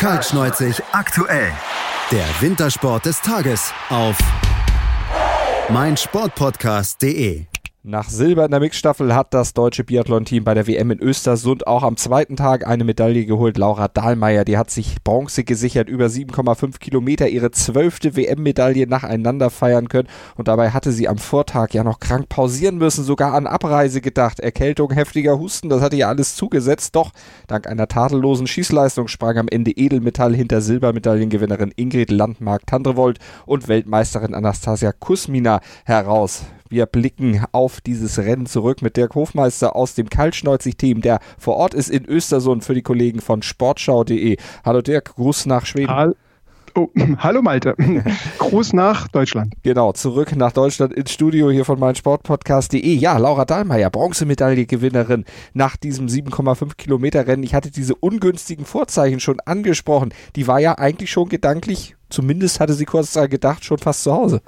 Kaltschneuzig aktuell. Der Wintersport des Tages auf meinsportpodcast.de. Nach Silber in der Mixstaffel hat das deutsche Biathlon-Team bei der WM in Östersund auch am zweiten Tag eine Medaille geholt. Laura Dahlmeier, die hat sich Bronze gesichert, über 7,5 Kilometer, ihre zwölfte WM-Medaille nacheinander feiern können. Und dabei hatte sie am Vortag ja noch krank pausieren müssen, sogar an Abreise gedacht. Erkältung, heftiger Husten, das hatte ihr alles zugesetzt. Doch dank einer tadellosen Schießleistung sprang am Ende Edelmetall hinter Silbermedaillengewinnerin Ingrid Landmark-Tandrevold und Weltmeisterin Anastasia Kusmina heraus. Wir blicken auf dieses Rennen zurück mit Dirk Hofmeister aus dem Kaltschneuzig-Team, der vor Ort ist in Östersund für die Kollegen von sportschau.de. Hallo Dirk, Gruß nach Schweden. Hallo. Oh, hallo Malte. Gruß nach Deutschland. Genau, zurück nach Deutschland ins Studio hier von meinsportpodcast.de. Ja, Laura Dahlmeier, Bronzemedaille-Gewinnerin nach diesem 7,5 Kilometer Rennen. Ich hatte diese ungünstigen Vorzeichen schon angesprochen. Die war ja eigentlich schon gedanklich, zumindest hatte sie kurz gedacht, schon fast zu Hause.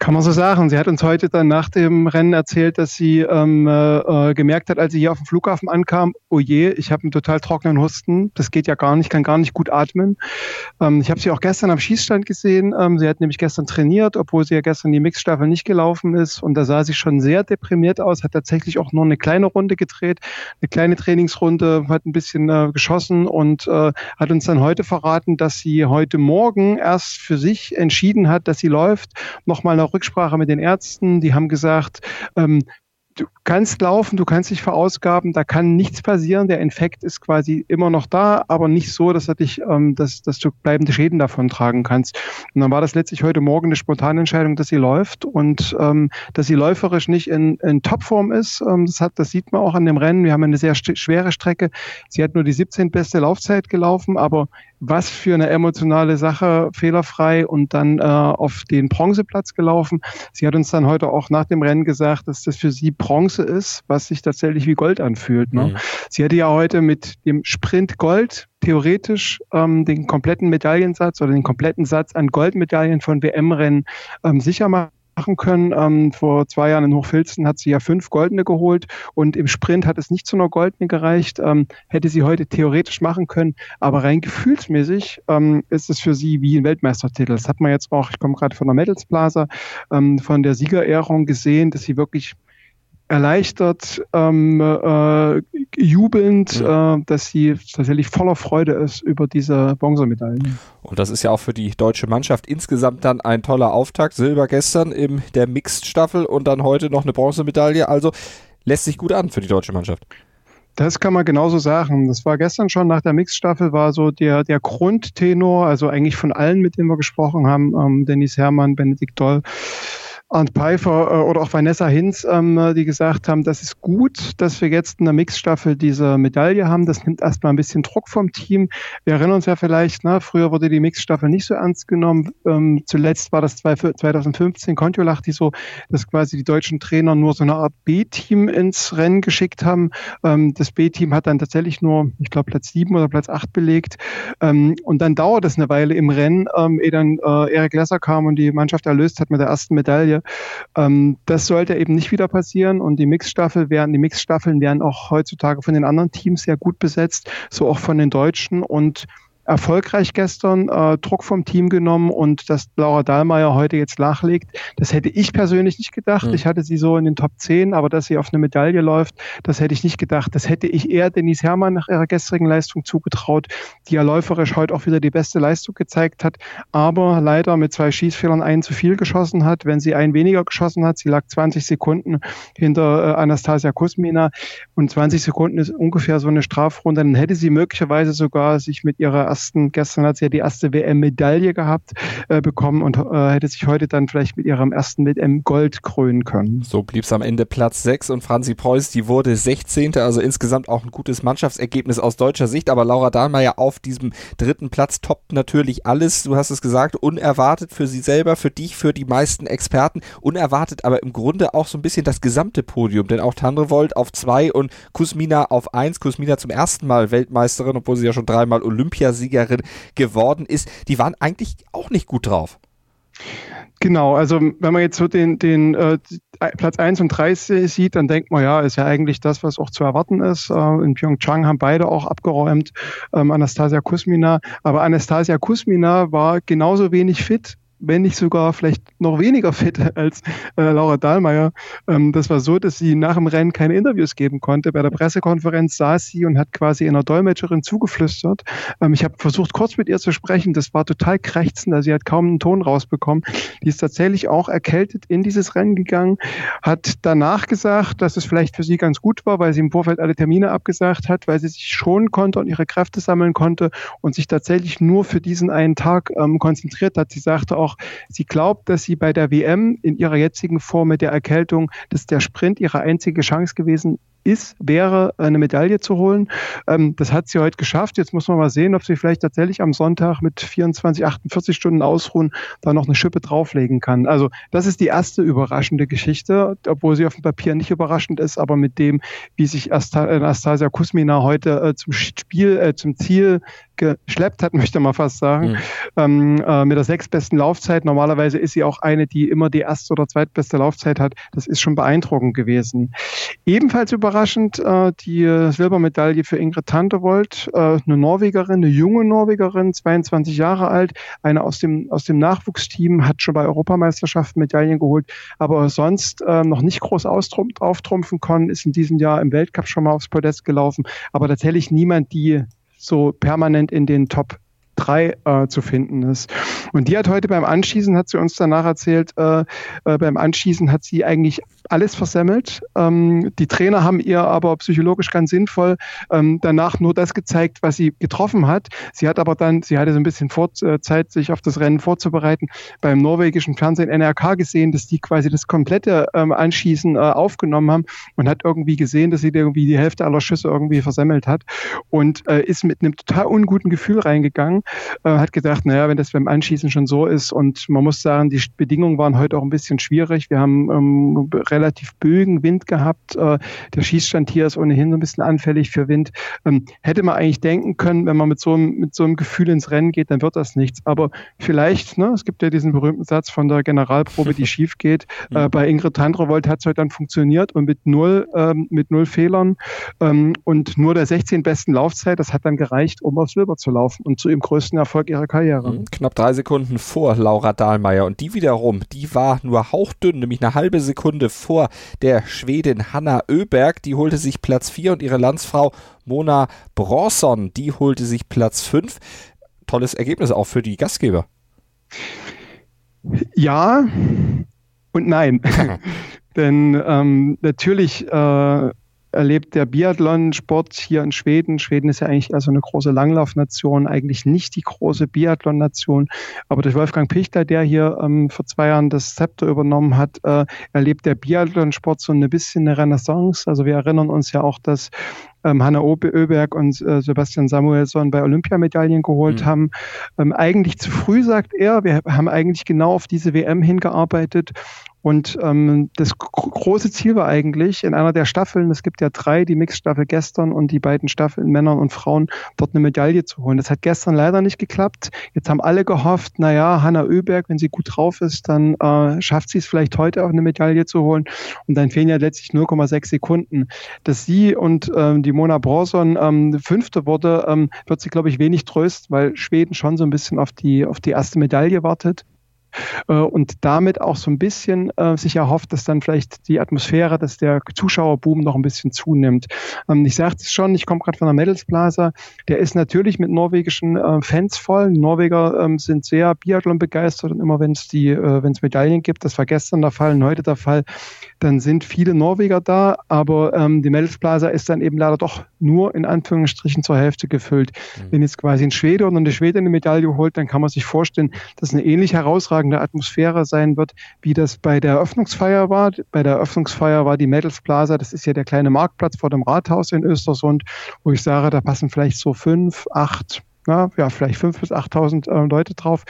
Kann man so sagen. Sie hat uns heute dann nach dem Rennen erzählt, dass sie ähm, äh, gemerkt hat, als sie hier auf dem Flughafen ankam, oh je, ich habe einen total trockenen Husten, das geht ja gar nicht, kann gar nicht gut atmen. Ähm, ich habe sie auch gestern am Schießstand gesehen. Ähm, sie hat nämlich gestern trainiert, obwohl sie ja gestern die Mixstaffel nicht gelaufen ist. Und da sah sie schon sehr deprimiert aus, hat tatsächlich auch nur eine kleine Runde gedreht, eine kleine Trainingsrunde, hat ein bisschen äh, geschossen und äh, hat uns dann heute verraten, dass sie heute Morgen erst für sich entschieden hat, dass sie läuft, nochmal eine Rücksprache mit den Ärzten. Die haben gesagt, ähm, du kannst laufen, du kannst dich verausgaben, da kann nichts passieren. Der Infekt ist quasi immer noch da, aber nicht so, dass er dich, ähm, dass, dass du bleibende Schäden davon tragen kannst. Und dann war das letztlich heute Morgen eine spontane Entscheidung, dass sie läuft und ähm, dass sie läuferisch nicht in, in Topform ist. Ähm, das, hat, das sieht man auch an dem Rennen. Wir haben eine sehr schwere Strecke. Sie hat nur die 17 beste Laufzeit gelaufen, aber was für eine emotionale Sache, fehlerfrei und dann äh, auf den Bronzeplatz gelaufen. Sie hat uns dann heute auch nach dem Rennen gesagt, dass das für sie Bronze ist, was sich tatsächlich wie Gold anfühlt. Ne? Mhm. Sie hätte ja heute mit dem Sprint Gold theoretisch ähm, den kompletten Medaillensatz oder den kompletten Satz an Goldmedaillen von WM-Rennen ähm, sicher machen machen können. Ähm, vor zwei Jahren in Hochfilzen hat sie ja fünf Goldene geholt und im Sprint hat es nicht zu einer Goldene gereicht. Ähm, hätte sie heute theoretisch machen können, aber rein gefühlsmäßig ähm, ist es für sie wie ein Weltmeistertitel. Das hat man jetzt auch, ich komme gerade von der Medals Plaza, ähm, von der Siegerehrung gesehen, dass sie wirklich erleichtert, ähm, äh, jubelnd, ja. äh, dass sie tatsächlich voller Freude ist über diese Bronzemedaille. Und das ist ja auch für die deutsche Mannschaft insgesamt dann ein toller Auftakt. Silber gestern in der Mixed-Staffel und dann heute noch eine Bronzemedaille. Also lässt sich gut an für die deutsche Mannschaft. Das kann man genauso sagen. Das war gestern schon nach der Mixstaffel war so der, der Grundtenor, also eigentlich von allen, mit denen wir gesprochen haben, ähm, Dennis Herrmann, Benedikt Doll, Arndt Pfeiffer äh, oder auch Vanessa Hinz, ähm, die gesagt haben, das ist gut, dass wir jetzt in der Mixstaffel diese Medaille haben. Das nimmt erstmal ein bisschen Druck vom Team. Wir erinnern uns ja vielleicht, ne, früher wurde die Mixstaffel nicht so ernst genommen. Ähm, zuletzt war das 2015 Kontiolach, die so, dass quasi die deutschen Trainer nur so eine Art B-Team ins Rennen geschickt haben. Ähm, das B-Team hat dann tatsächlich nur, ich glaube, Platz sieben oder Platz acht belegt. Ähm, und dann dauert es eine Weile im Rennen, ähm, ehe dann äh, Erik Lesser kam und die Mannschaft erlöst hat mit der ersten Medaille. Ähm, das sollte eben nicht wieder passieren und die Mixstaffel werden, die Mixstaffeln werden auch heutzutage von den anderen Teams sehr gut besetzt, so auch von den Deutschen und erfolgreich gestern, äh, Druck vom Team genommen und dass Laura Dahlmeier heute jetzt nachlegt, das hätte ich persönlich nicht gedacht. Mhm. Ich hatte sie so in den Top 10, aber dass sie auf eine Medaille läuft, das hätte ich nicht gedacht. Das hätte ich eher Denise Herrmann nach ihrer gestrigen Leistung zugetraut, die ja läuferisch heute auch wieder die beste Leistung gezeigt hat, aber leider mit zwei Schießfehlern einen zu viel geschossen hat. Wenn sie einen weniger geschossen hat, sie lag 20 Sekunden hinter äh, Anastasia Kusmina und 20 Sekunden ist ungefähr so eine Strafrunde, dann hätte sie möglicherweise sogar sich mit ihrer ersten, gestern hat sie ja die erste WM-Medaille gehabt, äh, bekommen und äh, hätte sich heute dann vielleicht mit ihrem ersten WM-Gold krönen können. So blieb es am Ende Platz 6 und Franzi Preuß, die wurde 16. Also insgesamt auch ein gutes Mannschaftsergebnis aus deutscher Sicht. Aber Laura Dahlmeier auf diesem dritten Platz toppt natürlich alles. Du hast es gesagt, unerwartet für sie selber, für dich, für die meisten Experten. Unerwartet aber im Grunde auch so ein bisschen das gesamte Podium. Denn auch Tandrevold auf 2 und Kusmina auf 1. Kusmina zum ersten Mal Weltmeisterin, obwohl sie ja schon dreimal Olympiasiegerin geworden ist, die waren eigentlich auch nicht gut drauf. Genau, also wenn man jetzt so den, den äh, Platz 1 und 3 sieht, dann denkt man, ja, ist ja eigentlich das, was auch zu erwarten ist. Äh, in Pyeongchang haben beide auch abgeräumt, ähm, Anastasia Kusmina. Aber Anastasia Kusmina war genauso wenig fit wenn nicht sogar vielleicht noch weniger fit als äh, Laura Dahlmeier. Ähm, das war so, dass sie nach dem Rennen keine Interviews geben konnte. Bei der Pressekonferenz saß sie und hat quasi einer Dolmetscherin zugeflüstert. Ähm, ich habe versucht, kurz mit ihr zu sprechen. Das war total krächzend. Also sie hat kaum einen Ton rausbekommen. Die ist tatsächlich auch erkältet in dieses Rennen gegangen, hat danach gesagt, dass es vielleicht für sie ganz gut war, weil sie im Vorfeld alle Termine abgesagt hat, weil sie sich schonen konnte und ihre Kräfte sammeln konnte und sich tatsächlich nur für diesen einen Tag ähm, konzentriert hat. Sie sagte auch, sie glaubt, dass sie bei der WM in ihrer jetzigen Form mit der Erkältung, dass der Sprint ihre einzige Chance gewesen ist, wäre, eine Medaille zu holen. Ähm, das hat sie heute geschafft. Jetzt muss man mal sehen, ob sie vielleicht tatsächlich am Sonntag mit 24, 48 Stunden Ausruhen da noch eine Schippe drauflegen kann. Also das ist die erste überraschende Geschichte, obwohl sie auf dem Papier nicht überraschend ist, aber mit dem, wie sich Anastasia Kusmina heute äh, zum Spiel, äh, zum Ziel geschleppt hat, möchte man fast sagen, mhm. ähm, äh, mit der sechstbesten Laufzeit. Normalerweise ist sie auch eine, die immer die erste oder zweitbeste Laufzeit hat. Das ist schon beeindruckend gewesen. Ebenfalls überraschend äh, die Silbermedaille für Ingrid Tantewold, äh, eine Norwegerin, eine junge Norwegerin, 22 Jahre alt, eine aus dem, aus dem Nachwuchsteam, hat schon bei Europameisterschaften Medaillen geholt, aber sonst äh, noch nicht groß auftrumpfen können, ist in diesem Jahr im Weltcup schon mal aufs Podest gelaufen, aber tatsächlich niemand, die so permanent in den Top 3 äh, zu finden ist. Und die hat heute beim Anschießen, hat sie uns danach erzählt, äh, äh, beim Anschießen hat sie eigentlich alles versemmelt. Ähm, die Trainer haben ihr aber psychologisch ganz sinnvoll ähm, danach nur das gezeigt, was sie getroffen hat. Sie hat aber dann, sie hatte so ein bisschen vor, äh, Zeit, sich auf das Rennen vorzubereiten, beim norwegischen Fernsehen NRK gesehen, dass die quasi das komplette ähm, Anschießen äh, aufgenommen haben und hat irgendwie gesehen, dass sie irgendwie die Hälfte aller Schüsse irgendwie versemmelt hat und äh, ist mit einem total unguten Gefühl reingegangen, äh, hat gedacht, naja, wenn das beim Anschießen schon so ist und man muss sagen, die Bedingungen waren heute auch ein bisschen schwierig. Wir haben ähm, relativ bögen Wind gehabt. Äh, der Schießstand hier ist ohnehin so ein bisschen anfällig für Wind. Ähm, hätte man eigentlich denken können, wenn man mit so, einem, mit so einem Gefühl ins Rennen geht, dann wird das nichts. Aber vielleicht, ne, es gibt ja diesen berühmten Satz von der Generalprobe, die schief geht. Äh, bei Ingrid Tandrevold hat es heute dann funktioniert und mit null, ähm, mit null Fehlern ähm, und nur der 16 besten Laufzeit, das hat dann gereicht, um aufs Silber zu laufen und zu ihrem größten Erfolg ihrer Karriere. Mhm, knapp drei Sekunden vor Laura Dahlmeier und die wiederum, die war nur hauchdünn, nämlich eine halbe Sekunde vor vor der Schwedin Hanna Öberg. Die holte sich Platz 4 und ihre Landsfrau Mona Bronson, die holte sich Platz 5. Tolles Ergebnis auch für die Gastgeber. Ja und nein. Denn ähm, natürlich äh, erlebt der Biathlon-Sport hier in Schweden. Schweden ist ja eigentlich also eine große Langlaufnation, eigentlich nicht die große Biathlon-Nation. Aber durch Wolfgang Pichler, der hier ähm, vor zwei Jahren das Zepter übernommen hat, äh, erlebt der Biathlon-Sport so ein bisschen eine Renaissance. Also wir erinnern uns ja auch, dass ähm, Hanna Oeberg und äh, Sebastian Samuelsson bei Olympiamedaillen geholt mhm. haben. Ähm, eigentlich zu früh, sagt er. Wir haben eigentlich genau auf diese WM hingearbeitet. Und ähm, das große Ziel war eigentlich in einer der Staffeln, es gibt ja drei, die Mixstaffel gestern und die beiden Staffeln Männern und Frauen, dort eine Medaille zu holen. Das hat gestern leider nicht geklappt. Jetzt haben alle gehofft, naja, Hanna Oeberg, wenn sie gut drauf ist, dann äh, schafft sie es vielleicht heute auch eine Medaille zu holen. Und dann fehlen ja letztlich 0,6 Sekunden. Dass sie und ähm, die die Mona Bronson ähm, Fünfte wurde, ähm, wird sie, glaube ich, wenig trösten, weil Schweden schon so ein bisschen auf die, auf die erste Medaille wartet. Äh, und damit auch so ein bisschen äh, sich erhofft, dass dann vielleicht die Atmosphäre, dass der Zuschauerboom noch ein bisschen zunimmt. Ähm, ich sagte es schon, ich komme gerade von der Medals Plaza, der ist natürlich mit norwegischen äh, Fans voll. Die Norweger ähm, sind sehr Biathlon begeistert und immer wenn es die, äh, wenn es Medaillen gibt, das war gestern der Fall und heute der Fall, dann sind viele Norweger da, aber ähm, die Medals Plaza ist dann eben leider doch nur in Anführungsstrichen zur Hälfte gefüllt. Mhm. Wenn jetzt quasi ein Schwede oder eine Schwede eine Medaille holt, dann kann man sich vorstellen, dass eine ähnlich herausragende Atmosphäre sein wird, wie das bei der Eröffnungsfeier war. Bei der Eröffnungsfeier war die Mädels Plaza, das ist ja der kleine Marktplatz vor dem Rathaus in Östersund, wo ich sage, da passen vielleicht so fünf, acht, na, ja, vielleicht fünf bis achttausend äh, Leute drauf.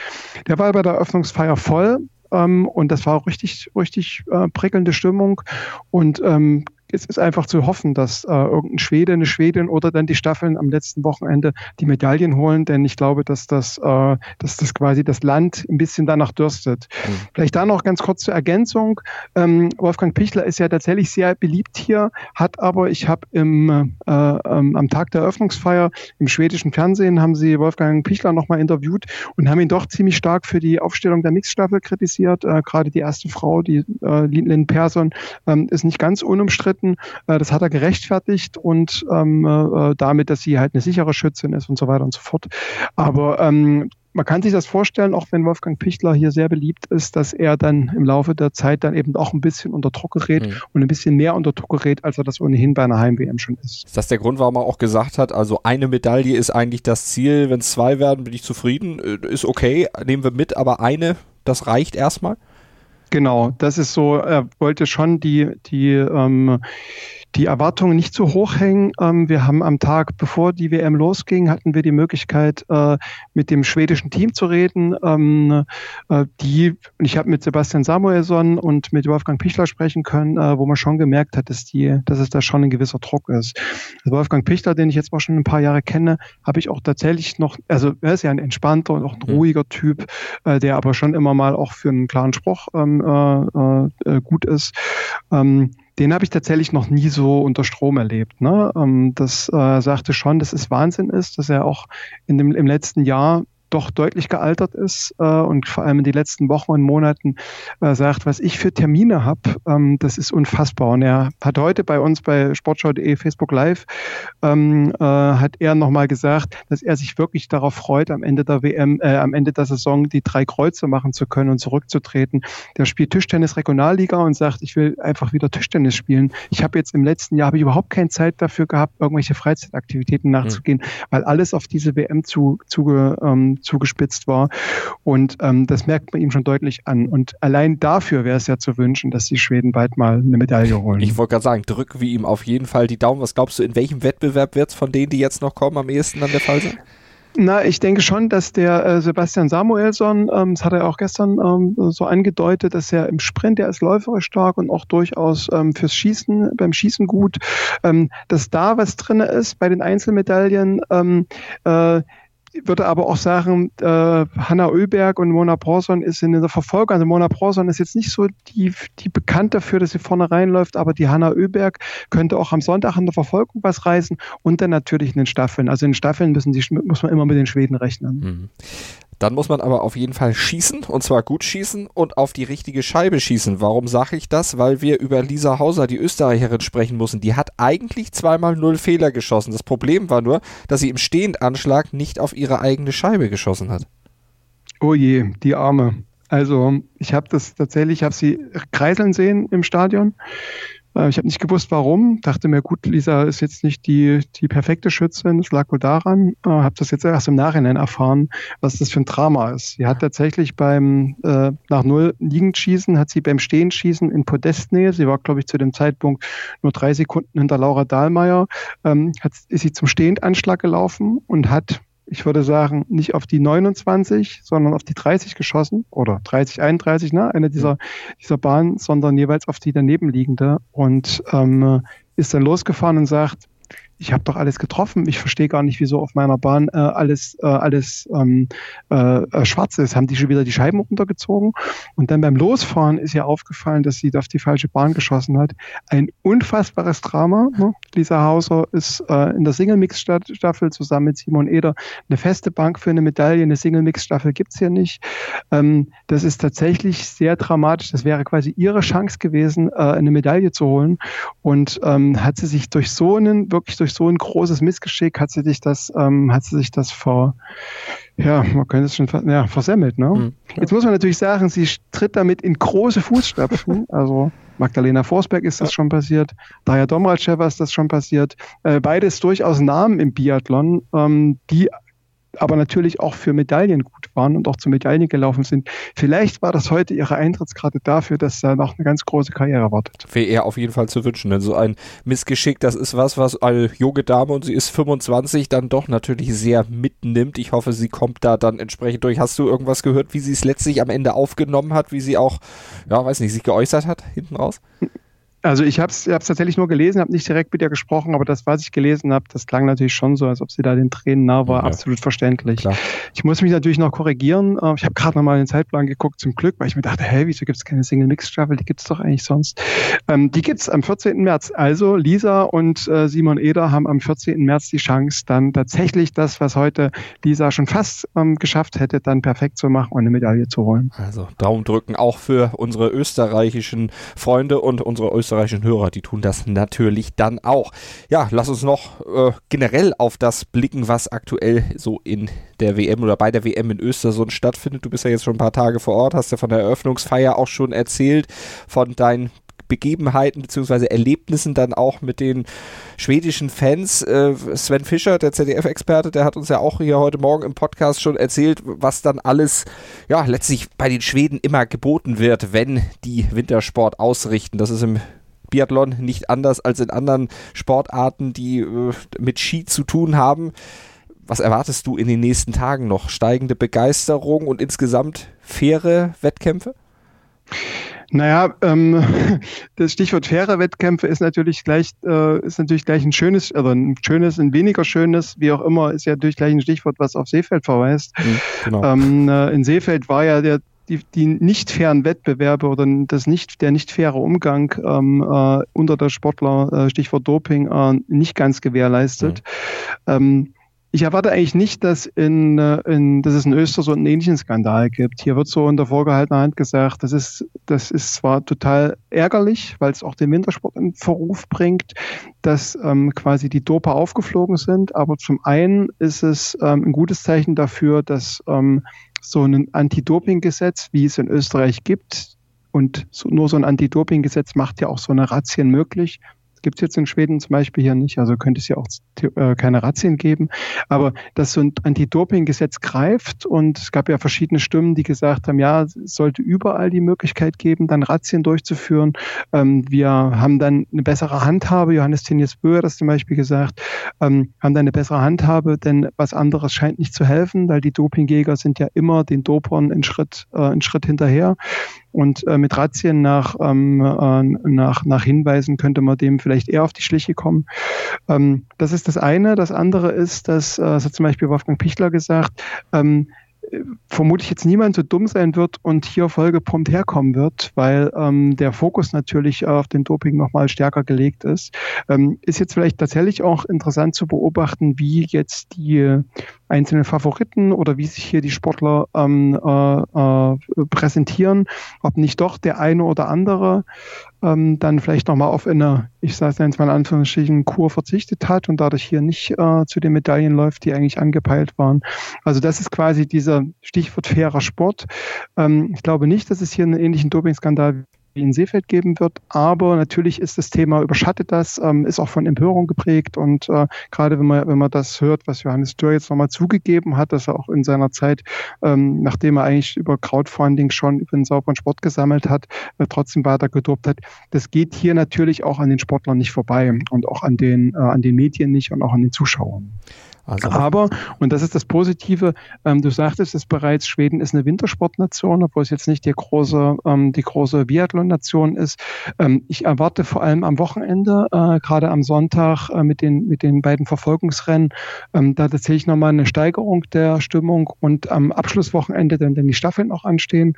Der war bei der Eröffnungsfeier voll. Ähm, und das war richtig, richtig äh, prickelnde Stimmung. Und ähm, es ist einfach zu hoffen, dass äh, irgendein Schwede, eine Schwedin oder dann die Staffeln am letzten Wochenende die Medaillen holen, denn ich glaube, dass das, äh, dass das quasi das Land ein bisschen danach dürstet. Mhm. Vielleicht da noch ganz kurz zur Ergänzung. Ähm, Wolfgang Pichler ist ja tatsächlich sehr beliebt hier, hat aber, ich habe im äh, ähm, am Tag der Eröffnungsfeier im schwedischen Fernsehen haben sie Wolfgang Pichler nochmal interviewt und haben ihn doch ziemlich stark für die Aufstellung der Mixstaffel kritisiert. Äh, Gerade die erste Frau, die äh, Lynn Persson, ähm, ist nicht ganz unumstritten. Äh, das hat er gerechtfertigt und ähm, äh, damit, dass sie halt eine sichere Schützin ist und so weiter und so fort. Aber ähm, man kann sich das vorstellen, auch wenn Wolfgang Pichler hier sehr beliebt ist, dass er dann im Laufe der Zeit dann eben auch ein bisschen unter Druck gerät mhm. und ein bisschen mehr unter Druck gerät, als er das ohnehin bei einer Heim-WM schon ist. Ist das der Grund, warum er auch gesagt hat, also eine Medaille ist eigentlich das Ziel, wenn es zwei werden, bin ich zufrieden, äh, ist okay, nehmen wir mit, aber eine, das reicht erstmal? Genau, das ist so, er wollte schon die, die ähm, die Erwartungen nicht zu hoch hängen. Ähm, wir haben am Tag, bevor die WM losging, hatten wir die Möglichkeit, äh, mit dem schwedischen Team zu reden. Ähm, äh, die, ich habe mit Sebastian Samuelsson und mit Wolfgang Pichler sprechen können, äh, wo man schon gemerkt hat, dass, die, dass es da schon ein gewisser Druck ist. Also Wolfgang Pichler, den ich jetzt auch schon ein paar Jahre kenne, habe ich auch tatsächlich noch, also er ist ja ein entspannter und auch ein mhm. ruhiger Typ, äh, der aber schon immer mal auch für einen klaren Spruch ähm, äh, äh, gut ist. Ähm, den habe ich tatsächlich noch nie so unter Strom erlebt. Ne? Ähm, das äh, sagte schon, dass es Wahnsinn ist, dass er auch in dem, im letzten Jahr doch deutlich gealtert ist äh, und vor allem in den letzten Wochen und Monaten äh, sagt, was ich für Termine habe, ähm, das ist unfassbar. Und er hat heute bei uns bei sportschau.de Facebook Live, ähm, äh, hat er nochmal gesagt, dass er sich wirklich darauf freut, am Ende der WM, äh, am Ende der Saison die drei Kreuze machen zu können und zurückzutreten. Der spielt Tischtennis Regionalliga und sagt, ich will einfach wieder Tischtennis spielen. Ich habe jetzt im letzten Jahr habe ich überhaupt keine Zeit dafür gehabt, irgendwelche Freizeitaktivitäten nachzugehen, mhm. weil alles auf diese WM zu, zuge, ähm, zugespitzt war. Und ähm, das merkt man ihm schon deutlich an. Und allein dafür wäre es ja zu wünschen, dass die Schweden bald mal eine Medaille holen. Ich wollte gerade sagen, drücken wir ihm auf jeden Fall die Daumen. Was glaubst du, in welchem Wettbewerb wird es von denen, die jetzt noch kommen, am ehesten dann der Fall sein? Na, ich denke schon, dass der äh, Sebastian Samuelsson, ähm, das hat er auch gestern ähm, so angedeutet, dass er im Sprint, der ist läuferisch stark und auch durchaus ähm, fürs Schießen, beim Schießen gut, ähm, dass da was drin ist bei den Einzelmedaillen. Ähm, äh, würde aber auch sagen, äh, Hanna Oeberg und Mona Bronson ist in der Verfolgung. Also Mona Bronson ist jetzt nicht so die, die bekannt dafür, dass sie vorne reinläuft, aber die Hanna Oeberg könnte auch am Sonntag in der Verfolgung was reißen und dann natürlich in den Staffeln. Also in den Staffeln müssen die, muss man immer mit den Schweden rechnen. Mhm. Dann muss man aber auf jeden Fall schießen und zwar gut schießen und auf die richtige Scheibe schießen. Warum sage ich das? Weil wir über Lisa Hauser, die Österreicherin, sprechen müssen. Die hat eigentlich zweimal null Fehler geschossen. Das Problem war nur, dass sie im Stehendanschlag nicht auf ihre eigene Scheibe geschossen hat. Oh je, die Arme. Also ich habe das tatsächlich, ich habe sie kreiseln sehen im Stadion ich habe nicht gewusst, warum. Dachte mir, gut, Lisa ist jetzt nicht die, die perfekte Schützin. Es lag wohl daran. Äh, habe das jetzt erst im Nachhinein erfahren, was das für ein Drama ist. Sie hat tatsächlich beim äh, nach Null liegend schießen, hat sie beim Stehenschießen in Podestnähe, sie war, glaube ich, zu dem Zeitpunkt nur drei Sekunden hinter Laura Dahlmeier, ähm, hat, ist sie zum Stehendanschlag gelaufen und hat ich würde sagen, nicht auf die 29, sondern auf die 30 geschossen. Oder 30, 31, ne, eine dieser, dieser Bahnen, sondern jeweils auf die daneben liegende. Und ähm, ist dann losgefahren und sagt, ich habe doch alles getroffen, ich verstehe gar nicht, wieso auf meiner Bahn äh, alles, äh, alles ähm, äh, äh, schwarz ist. Haben die schon wieder die Scheiben runtergezogen? Und dann beim Losfahren ist ihr aufgefallen, dass sie auf die falsche Bahn geschossen hat. Ein unfassbares Drama. Ne? Lisa Hauser ist äh, in der Single-Mix-Staffel zusammen mit Simon Eder eine feste Bank für eine Medaille. Eine Single-Mix-Staffel gibt's hier nicht. Ähm, das ist tatsächlich sehr dramatisch. Das wäre quasi ihre Chance gewesen, äh, eine Medaille zu holen. Und ähm, hat sie sich durch so einen, wirklich durch durch so ein großes Missgeschick hat sie sich das, ähm, hat sie sich das vor, ja, man könnte es schon ja, versemmelt. Ne? Mhm, Jetzt muss man natürlich sagen, sie tritt damit in große Fußstapfen. Also Magdalena Forsberg ist das schon passiert, Daya Domracheva ist das schon passiert. Äh, beides durchaus Namen im Biathlon, ähm, die aber natürlich auch für Medaillen gut waren und auch zu Medaillen gelaufen sind. Vielleicht war das heute ihre Eintrittskarte dafür, dass da noch eine ganz große Karriere wartet. Wäre eher auf jeden Fall zu wünschen. Denn so ein Missgeschick, das ist was, was eine junge Dame und sie ist 25 dann doch natürlich sehr mitnimmt. Ich hoffe, sie kommt da dann entsprechend durch. Hast du irgendwas gehört, wie sie es letztlich am Ende aufgenommen hat, wie sie auch, ja, weiß nicht, sich geäußert hat hinten raus? Also ich habe es tatsächlich nur gelesen, habe nicht direkt mit ihr gesprochen, aber das, was ich gelesen habe, das klang natürlich schon so, als ob sie da den Tränen nah war. Ja, Absolut verständlich. Klar. Ich muss mich natürlich noch korrigieren. Äh, ich habe gerade nochmal den Zeitplan geguckt, zum Glück, weil ich mir dachte, hey, wieso gibt es keine Single-Mix-Staffel? Die gibt es doch eigentlich sonst. Ähm, die gibt es am 14. März. Also Lisa und äh, Simon Eder haben am 14. März die Chance, dann tatsächlich das, was heute Lisa schon fast ähm, geschafft hätte, dann perfekt zu machen und eine Medaille zu holen. Also Daumen drücken auch für unsere österreichischen Freunde und unsere österreichischen österreichischen Hörer, die tun das natürlich dann auch. Ja, lass uns noch äh, generell auf das blicken, was aktuell so in der WM oder bei der WM in Östersund stattfindet. Du bist ja jetzt schon ein paar Tage vor Ort, hast ja von der Eröffnungsfeier auch schon erzählt, von deinen Begebenheiten bzw. Erlebnissen dann auch mit den schwedischen Fans. Äh, Sven Fischer, der ZDF-Experte, der hat uns ja auch hier heute Morgen im Podcast schon erzählt, was dann alles ja letztlich bei den Schweden immer geboten wird, wenn die Wintersport ausrichten. Das ist im Biathlon nicht anders als in anderen Sportarten, die äh, mit Ski zu tun haben. Was erwartest du in den nächsten Tagen noch? Steigende Begeisterung und insgesamt faire Wettkämpfe? Naja, ähm, das Stichwort faire Wettkämpfe ist natürlich gleich, äh, ist natürlich gleich ein schönes, also ein schönes, ein weniger schönes, wie auch immer, ist ja natürlich gleich ein Stichwort, was auf Seefeld verweist. Mhm, genau. ähm, äh, in Seefeld war ja der die, die nicht fairen Wettbewerbe oder das nicht, der nicht faire Umgang ähm, äh, unter der Sportler, äh, Stichwort Doping, äh, nicht ganz gewährleistet. Mhm. Ähm, ich erwarte eigentlich nicht, dass, in, äh, in, dass es in Österreich so einen ähnlichen Skandal gibt. Hier wird so in der vorgehaltenen Hand gesagt, das ist, das ist zwar total ärgerlich, weil es auch den Wintersport in Verruf bringt, dass ähm, quasi die Doper aufgeflogen sind, aber zum einen ist es ähm, ein gutes Zeichen dafür, dass ähm, so ein Anti-Doping-Gesetz, wie es in Österreich gibt, und so, nur so ein Anti-Doping-Gesetz macht ja auch so eine Razzien möglich, Gibt es jetzt in Schweden zum Beispiel hier nicht, also könnte es ja auch äh, keine Razzien geben. Aber dass so ein Anti-Doping-Gesetz greift und es gab ja verschiedene Stimmen, die gesagt haben, ja, es sollte überall die Möglichkeit geben, dann Razzien durchzuführen. Ähm, wir haben dann eine bessere Handhabe, Johannes Tinius Böhr hat das zum Beispiel gesagt, ähm, haben dann eine bessere Handhabe, denn was anderes scheint nicht zu helfen, weil die Dopingjäger sind ja immer den Dopern einen Schritt, äh, einen Schritt hinterher. Und äh, mit Razzien nach, ähm, äh, nach, nach Hinweisen könnte man dem vielleicht eher auf die Schliche kommen. Ähm, das ist das eine. Das andere ist, dass, äh, hat zum Beispiel Wolfgang Pichler gesagt, ähm, vermutlich jetzt niemand so dumm sein wird und hier vollgepumpt herkommen wird, weil ähm, der Fokus natürlich auf den Doping nochmal stärker gelegt ist. Ähm, ist jetzt vielleicht tatsächlich auch interessant zu beobachten, wie jetzt die einzelnen Favoriten oder wie sich hier die Sportler ähm, äh, äh, präsentieren, ob nicht doch der eine oder andere ähm, dann vielleicht nochmal auf eine, ich sage es jetzt mal in Anführungsstrichen, Kur verzichtet hat und dadurch hier nicht äh, zu den Medaillen läuft, die eigentlich angepeilt waren. Also das ist quasi dieser Stichwort fairer Sport. Ähm, ich glaube nicht, dass es hier einen ähnlichen Dopingskandal in Seefeld geben wird. Aber natürlich ist das Thema, überschattet das, ähm, ist auch von Empörung geprägt. Und äh, gerade wenn man, wenn man das hört, was Johannes Dürr jetzt nochmal zugegeben hat, dass er auch in seiner Zeit, ähm, nachdem er eigentlich über Crowdfunding schon über den sauberen Sport gesammelt hat, äh, trotzdem weiter gedopt hat, das geht hier natürlich auch an den Sportlern nicht vorbei und auch an den, äh, an den Medien nicht und auch an den Zuschauern. Also Aber, und das ist das Positive, ähm, du sagtest es bereits, Schweden ist eine Wintersportnation, obwohl es jetzt nicht die große, ähm, die große Biathlon-Nation ist. Ähm, ich erwarte vor allem am Wochenende, äh, gerade am Sonntag äh, mit, den, mit den beiden Verfolgungsrennen, ähm, da tatsächlich nochmal eine Steigerung der Stimmung und am Abschlusswochenende, dann, wenn die Staffeln auch anstehen,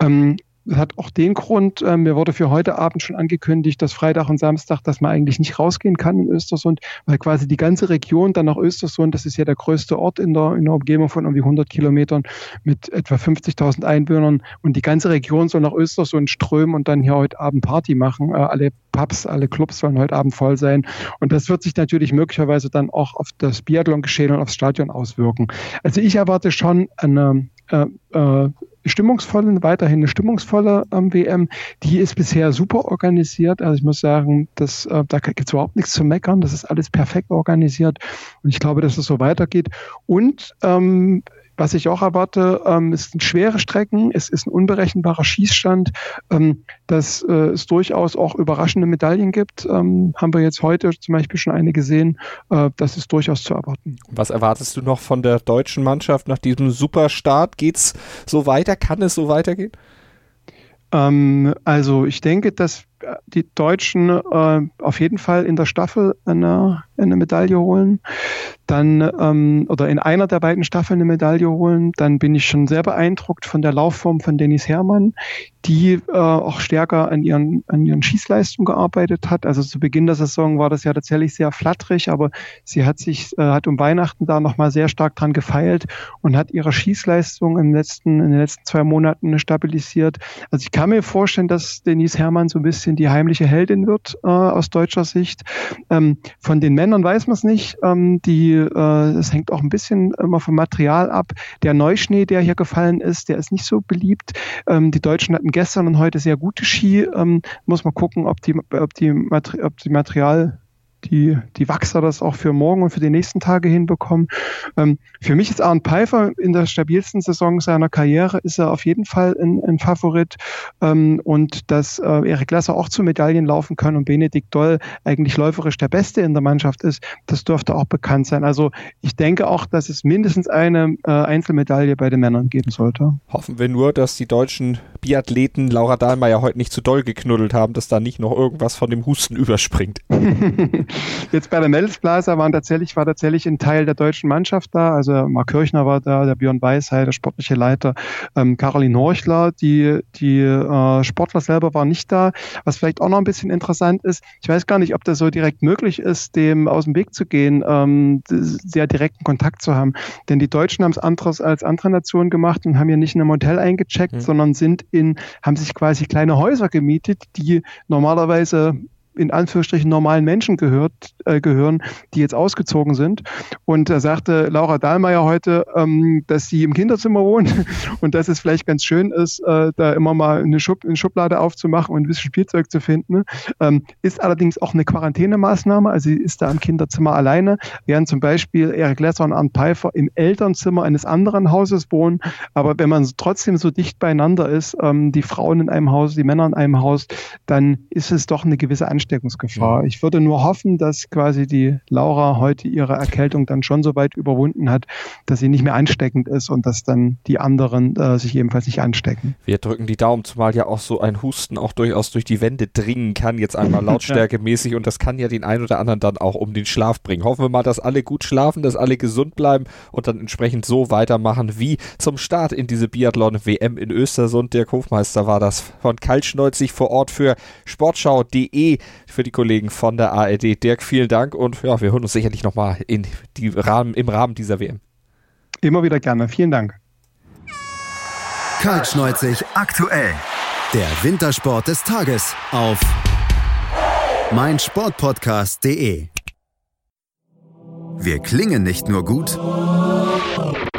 ähm, das hat auch den Grund, äh, mir wurde für heute Abend schon angekündigt, dass Freitag und Samstag, dass man eigentlich nicht rausgehen kann in Östersund, weil quasi die ganze Region dann nach Östersund, das ist ja der größte Ort in der, in der Umgebung von irgendwie 100 Kilometern mit etwa 50.000 Einwohnern und die ganze Region soll nach Östersund strömen und dann hier heute Abend Party machen. Äh, alle Pubs, alle Clubs sollen heute Abend voll sein und das wird sich natürlich möglicherweise dann auch auf das Biathlon-Geschehen und aufs Stadion auswirken. Also ich erwarte schon eine äh, äh, weiterhin eine stimmungsvolle ähm, WM. Die ist bisher super organisiert. Also ich muss sagen, das, äh, da gibt es überhaupt nichts zu meckern. Das ist alles perfekt organisiert. Und ich glaube, dass es so weitergeht. Und ähm, was ich auch erwarte, ähm, es sind schwere Strecken, es ist ein unberechenbarer Schießstand, ähm, dass äh, es durchaus auch überraschende Medaillen gibt. Ähm, haben wir jetzt heute zum Beispiel schon eine gesehen. Äh, das ist durchaus zu erwarten. Was erwartest du noch von der deutschen Mannschaft nach diesem Superstart? Geht's so weiter? Kann es so weitergehen? Ähm, also ich denke, dass die Deutschen äh, auf jeden Fall in der Staffel eine, eine Medaille holen, dann ähm, oder in einer der beiden Staffeln eine Medaille holen, dann bin ich schon sehr beeindruckt von der Laufform von Dennis Herrmann, die äh, auch stärker an ihren, an ihren Schießleistungen gearbeitet hat. Also zu Beginn der Saison war das ja tatsächlich sehr flattrig, aber sie hat sich, äh, hat um Weihnachten da nochmal sehr stark dran gefeilt und hat ihre Schießleistung im letzten, in den letzten zwei Monaten stabilisiert. Also ich kann mir vorstellen, dass Denise Herrmann so ein bisschen die heimliche Heldin wird äh, aus deutscher Sicht. Ähm, von den Männern weiß man es nicht. Ähm, die, äh, es hängt auch ein bisschen immer vom Material ab. Der Neuschnee, der hier gefallen ist, der ist nicht so beliebt. Ähm, die Deutschen hatten gestern und heute sehr gute Ski. Ähm, muss man gucken, ob die, ob die, Materi ob die Material die, die Wachser das auch für morgen und für die nächsten Tage hinbekommen. Ähm, für mich ist Arne Pfeiffer in der stabilsten Saison seiner Karriere, ist er auf jeden Fall ein, ein Favorit. Ähm, und dass äh, Erik Lasser auch zu Medaillen laufen kann und Benedikt Doll eigentlich läuferisch der Beste in der Mannschaft ist, das dürfte auch bekannt sein. Also ich denke auch, dass es mindestens eine äh, Einzelmedaille bei den Männern geben sollte. Hoffen wir nur, dass die deutschen Biathleten Laura Dahlmeier heute nicht zu doll geknuddelt haben, dass da nicht noch irgendwas von dem Husten überspringt. Jetzt bei der Mädelsblase waren tatsächlich, war tatsächlich ein Teil der deutschen Mannschaft da. Also Mark Kirchner war da, der Björn Weisheit, der sportliche Leiter, ähm, Caroline Horchler, die, die äh, Sportler selber waren nicht da. Was vielleicht auch noch ein bisschen interessant ist, ich weiß gar nicht, ob das so direkt möglich ist, dem aus dem Weg zu gehen, ähm, sehr direkten Kontakt zu haben. Denn die Deutschen haben es anderes als andere Nationen gemacht und haben ja nicht in einem Hotel eingecheckt, mhm. sondern sind in, haben sich quasi kleine Häuser gemietet, die normalerweise in Anführungsstrichen normalen Menschen gehört, äh, gehören, die jetzt ausgezogen sind. Und da sagte Laura Dahlmeier heute, ähm, dass sie im Kinderzimmer wohnt und dass es vielleicht ganz schön ist, äh, da immer mal eine, Schub eine, Schublade aufzumachen und ein bisschen Spielzeug zu finden. Ähm, ist allerdings auch eine Quarantänemaßnahme, also sie ist da im Kinderzimmer alleine, während zum Beispiel Erik Lesser und Arndt Pfeiffer im Elternzimmer eines anderen Hauses wohnen. Aber wenn man trotzdem so dicht beieinander ist, ähm, die Frauen in einem Haus, die Männer in einem Haus, dann ist es doch eine gewisse Anstrengung Ansteckungsgefahr. Ich würde nur hoffen, dass quasi die Laura heute ihre Erkältung dann schon so weit überwunden hat, dass sie nicht mehr ansteckend ist und dass dann die anderen äh, sich ebenfalls nicht anstecken. Wir drücken die Daumen, zumal ja auch so ein Husten auch durchaus durch die Wände dringen kann, jetzt einmal lautstärkemäßig und das kann ja den einen oder anderen dann auch um den Schlaf bringen. Hoffen wir mal, dass alle gut schlafen, dass alle gesund bleiben und dann entsprechend so weitermachen wie zum Start in diese Biathlon-WM in Östersund. Der Hofmeister war das von Kaltschneuzig vor Ort für sportschau.de für die Kollegen von der ARD. Dirk, vielen Dank und ja, wir hören uns sicherlich nochmal in die Rahmen, im Rahmen dieser WM. Immer wieder gerne. Vielen Dank. Kaltschneuzig aktuell. Der Wintersport des Tages auf meinsportpodcast.de. Wir klingen nicht nur gut